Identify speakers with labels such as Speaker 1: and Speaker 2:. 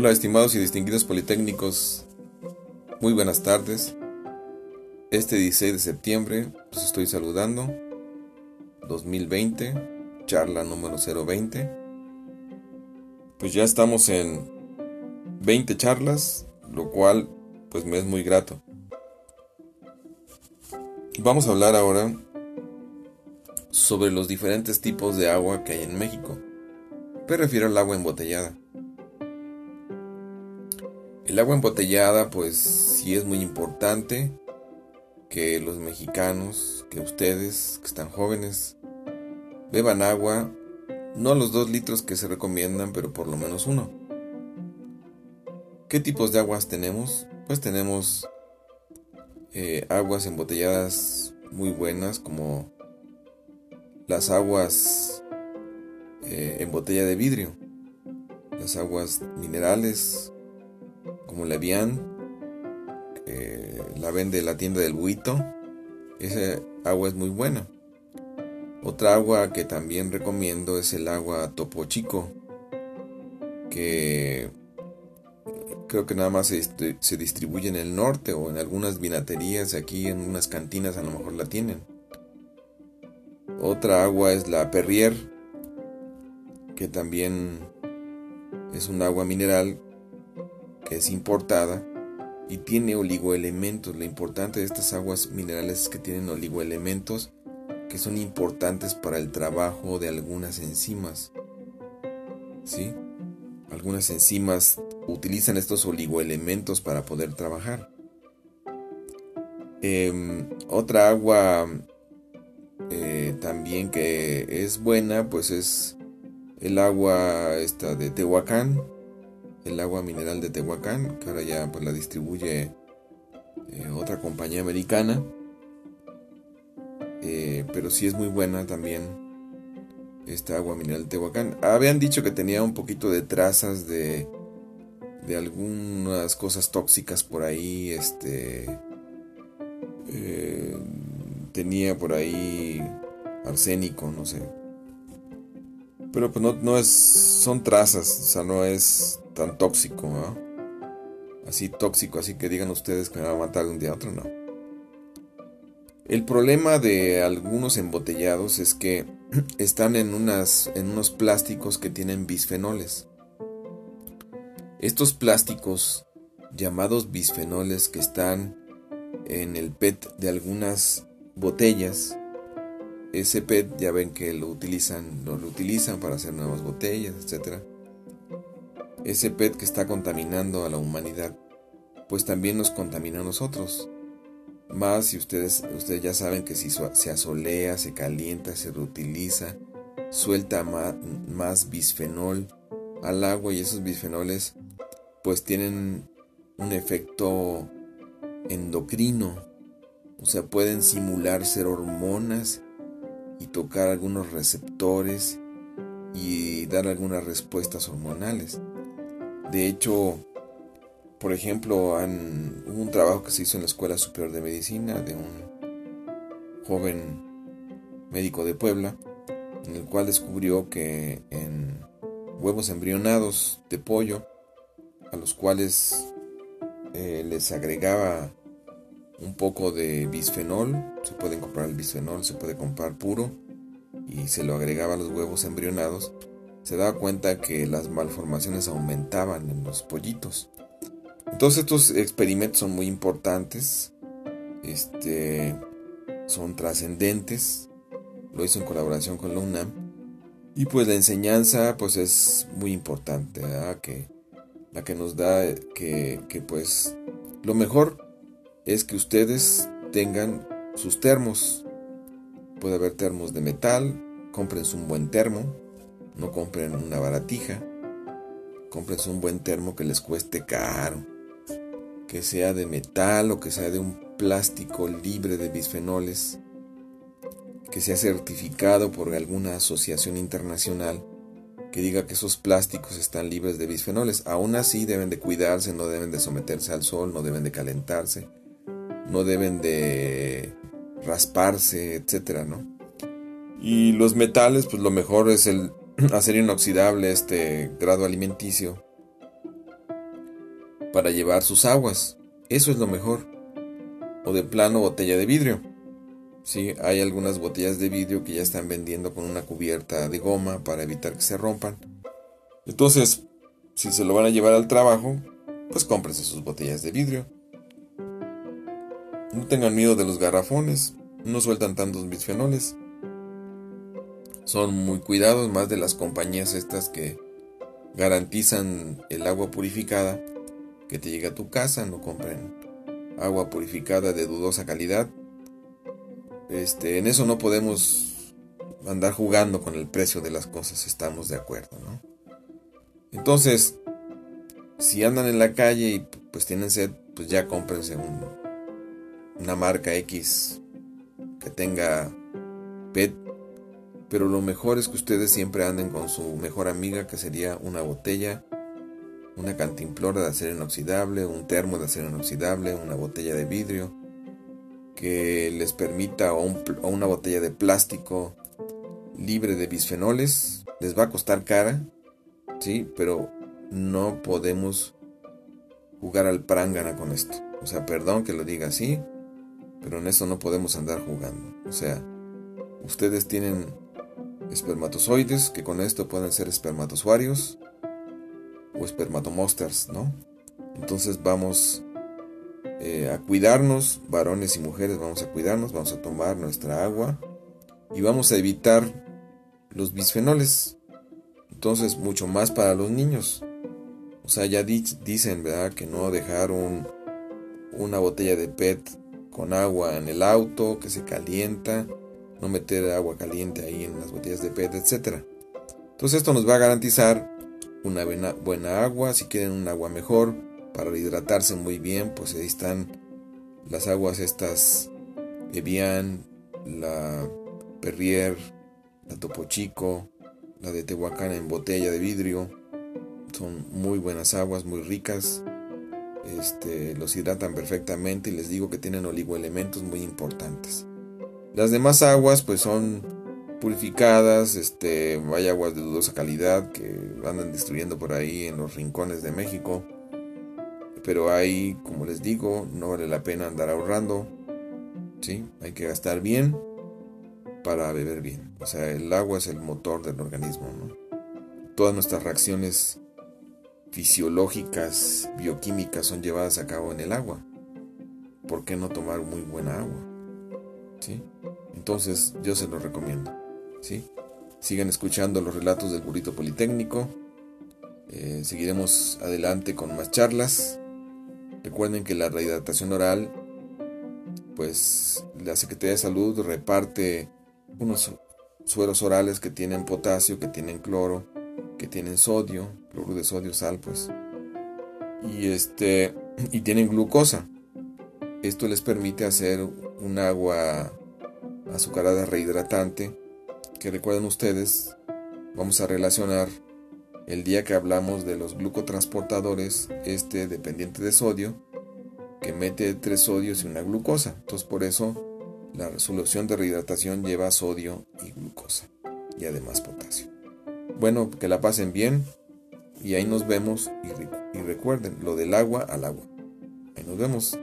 Speaker 1: Hola estimados y distinguidos politécnicos, muy buenas tardes. Este 16 de septiembre los estoy saludando, 2020, charla número 020. Pues ya estamos en 20 charlas, lo cual pues me es muy grato. Vamos a hablar ahora sobre los diferentes tipos de agua que hay en México. Me refiero al agua embotellada. El agua embotellada pues sí es muy importante que los mexicanos, que ustedes que están jóvenes, beban agua, no los dos litros que se recomiendan, pero por lo menos uno. ¿Qué tipos de aguas tenemos? Pues tenemos eh, aguas embotelladas muy buenas como las aguas eh, en botella de vidrio, las aguas minerales como la Vian, que la vende la tienda del Buito, esa agua es muy buena. Otra agua que también recomiendo es el agua Topo Chico, que creo que nada más se, se, distribuye en el norte o en algunas vinaterías, aquí en unas cantinas a lo mejor la tienen. Otra agua es la Perrier, que también es un agua mineral es importada y tiene oligoelementos. Lo importante de estas aguas minerales es que tienen oligoelementos que son importantes para el trabajo de algunas enzimas. ¿Sí? Algunas enzimas utilizan estos oligoelementos para poder trabajar. Em, otra agua eh, también que es buena, pues es el agua esta de Tehuacán, el agua mineral de Tehuacán, que ahora ya pues, la distribuye eh, otra compañía americana. Eh, pero sí es muy buena también esta agua mineral de Tehuacán. Habían dicho que tenía un poquito de trazas de, de algunas cosas tóxicas por ahí, este tenía por ahí arsénico, no sé. Pero pues no, no es, son trazas, o sea, no es tan tóxico. Así tóxico, así que digan ustedes que me va a matar de un día a otro, no. El problema de algunos embotellados es que están en, unas, en unos plásticos que tienen bisfenoles. Estos plásticos, llamados bisfenoles, que están en el PET de algunas botellas. Ese PET ya ven que lo utilizan, lo, utilizan para hacer nuevas botellas, etc. Ese PET que está contaminando a la humanidad, pues también nos contamina a nosotros. Más si ustedes, ustedes ya saben que si se asolea, se calienta, se reutiliza, suelta más, más bisfenol al agua y esos bisfenoles pues tienen un efecto endocrino o sea, pueden simular ser hormonas y tocar algunos receptores y dar algunas respuestas hormonales. De hecho, por ejemplo, han, hubo un trabajo que se hizo en la Escuela Superior de Medicina de un joven médico de Puebla, en el cual descubrió que en huevos embrionados de pollo, a los cuales eh, les agregaba un poco de bisfenol, se puede comprar el bisfenol, se puede comprar puro y se lo agregaba a los huevos embrionados, se daba cuenta que las malformaciones aumentaban en los pollitos. Entonces estos experimentos son muy importantes, este, son trascendentes, lo hizo en colaboración con la UNAM y pues la enseñanza pues es muy importante, que la que nos da que, que pues lo mejor es que ustedes tengan sus termos. Puede haber termos de metal, cómprense un buen termo, no compren una baratija, cómprense un buen termo que les cueste caro, que sea de metal o que sea de un plástico libre de bisfenoles, que sea certificado por alguna asociación internacional que diga que esos plásticos están libres de bisfenoles. Aún así deben de cuidarse, no deben de someterse al sol, no deben de calentarse no deben de rasparse, etcétera, ¿no? Y los metales, pues lo mejor es el acero inoxidable, este grado alimenticio, para llevar sus aguas. Eso es lo mejor. O de plano botella de vidrio. Sí, hay algunas botellas de vidrio que ya están vendiendo con una cubierta de goma para evitar que se rompan. Entonces, si se lo van a llevar al trabajo, pues cómprense sus botellas de vidrio. No tengan miedo de los garrafones, no sueltan tantos bisfenoles. Son muy cuidados más de las compañías estas que garantizan el agua purificada que te llega a tu casa, no compren agua purificada de dudosa calidad. Este, en eso no podemos andar jugando con el precio de las cosas, estamos de acuerdo, ¿no? Entonces, si andan en la calle y pues tienen sed, pues ya cómprense una marca X que tenga PET. Pero lo mejor es que ustedes siempre anden con su mejor amiga, que sería una botella, una cantimplora de acero inoxidable, un termo de acero inoxidable, una botella de vidrio, que les permita, o, o una botella de plástico libre de bisfenoles. Les va a costar cara, sí, pero no podemos jugar al prángana con esto. O sea, perdón que lo diga así, pero en eso no podemos andar jugando. O sea, ustedes tienen espermatozoides que con esto pueden ser espermatozoarios o espermatomosters, ¿no? Entonces vamos eh, a cuidarnos, varones y mujeres, vamos a cuidarnos, vamos a tomar nuestra agua y vamos a evitar los bisfenoles. Entonces, mucho más para los niños. O sea, ya dicen, ¿verdad? Que no dejar un, una botella de PET con agua en el auto, que se calienta, no meter agua caliente ahí en las botellas de PET, etc. Entonces esto nos va a garantizar una buena, buena agua, si quieren un agua mejor, para hidratarse muy bien, pues ahí están las aguas estas Evian, la Perrier, la Topo Chico, la de Tehuacán en botella de vidrio. Son muy buenas aguas, muy ricas. Este, los hidratan perfectamente y les digo que tienen oligoelementos muy importantes. Las demás aguas pues son purificadas, este, hay aguas de dudosa calidad que andan destruyendo por ahí en los rincones de México. Pero ahí, como les digo, no vale la pena andar ahorrando. ¿sí? Hay que gastar bien para beber bien. O sea, el agua es el motor del organismo. Todas nuestras reacciones fisiológicas, bioquímicas son llevadas a cabo en el agua. ¿Por qué no tomar muy buena agua? ¿Sí? Entonces yo se lo recomiendo. ¿Sí? Sigan escuchando los relatos del burrito politécnico. Eh, seguiremos adelante con más charlas. Recuerden que la rehidratación oral, pues la Secretaría de Salud reparte unos sueros orales que tienen potasio, que tienen cloro, que tienen sodio, cloruro de sodio, sal, pues. Y este y tienen glucosa. Esto les permite hacer un agua azucarada rehidratante que recuerden ustedes, vamos a relacionar el día que hablamos de los glucotransportadores, este dependiente de sodio, que mete tres sodios y una glucosa. Entonces por eso la solución de rehidratación lleva sodio y glucosa y además potasio. Bueno, que la pasen bien y ahí nos vemos y, y recuerden lo del agua al agua. Ahí nos vemos.